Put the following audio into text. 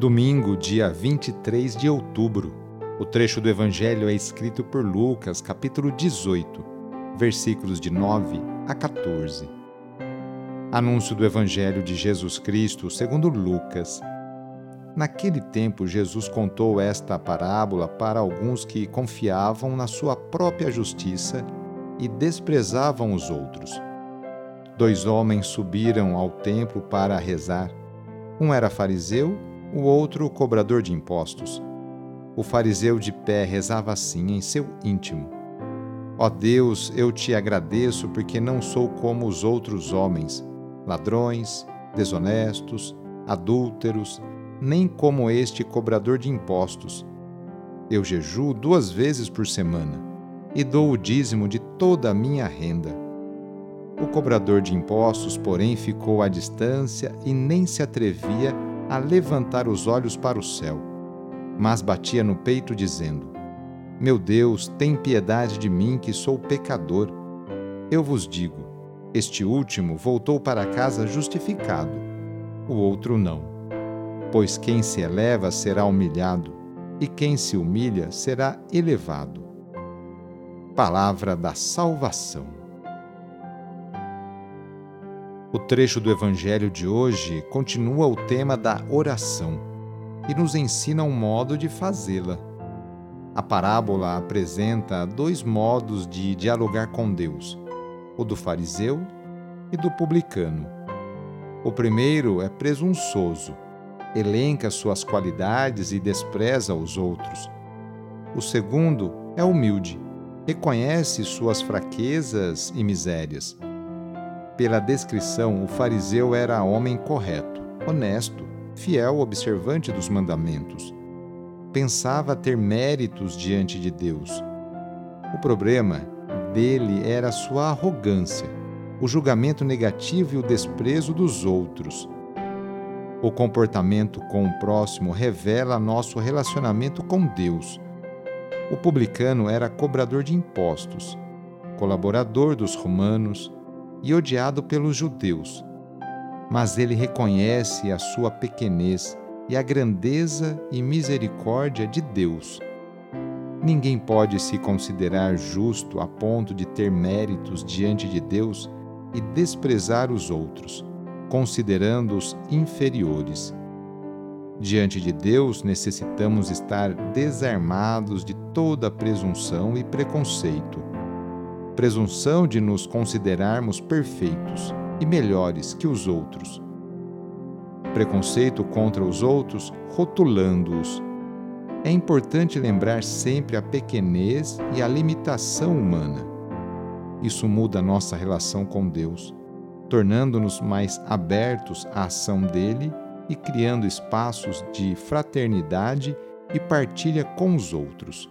Domingo, dia 23 de outubro. O trecho do Evangelho é escrito por Lucas, capítulo 18, versículos de 9 a 14. Anúncio do Evangelho de Jesus Cristo segundo Lucas. Naquele tempo, Jesus contou esta parábola para alguns que confiavam na sua própria justiça e desprezavam os outros. Dois homens subiram ao templo para rezar. Um era fariseu o outro cobrador de impostos. O fariseu de pé rezava assim em seu íntimo: Ó Deus, eu te agradeço porque não sou como os outros homens, ladrões, desonestos, adúlteros, nem como este cobrador de impostos. Eu jejuo duas vezes por semana e dou o dízimo de toda a minha renda. O cobrador de impostos, porém, ficou à distância e nem se atrevia a a levantar os olhos para o céu, mas batia no peito, dizendo: Meu Deus, tem piedade de mim, que sou pecador. Eu vos digo: este último voltou para casa justificado, o outro não. Pois quem se eleva será humilhado, e quem se humilha será elevado. Palavra da Salvação. O trecho do Evangelho de hoje continua o tema da oração e nos ensina um modo de fazê-la. A parábola apresenta dois modos de dialogar com Deus: o do fariseu e do publicano. O primeiro é presunçoso, elenca suas qualidades e despreza os outros. O segundo é humilde, reconhece suas fraquezas e misérias pela descrição, o fariseu era homem correto, honesto, fiel observante dos mandamentos. Pensava ter méritos diante de Deus. O problema dele era sua arrogância, o julgamento negativo e o desprezo dos outros. O comportamento com o próximo revela nosso relacionamento com Deus. O publicano era cobrador de impostos, colaborador dos romanos, e odiado pelos judeus. Mas ele reconhece a sua pequenez e a grandeza e misericórdia de Deus. Ninguém pode se considerar justo a ponto de ter méritos diante de Deus e desprezar os outros, considerando-os inferiores. Diante de Deus, necessitamos estar desarmados de toda presunção e preconceito presunção de nos considerarmos perfeitos e melhores que os outros. Preconceito contra os outros, rotulando-os. É importante lembrar sempre a pequenez e a limitação humana. Isso muda nossa relação com Deus, tornando-nos mais abertos à ação dele e criando espaços de fraternidade e partilha com os outros.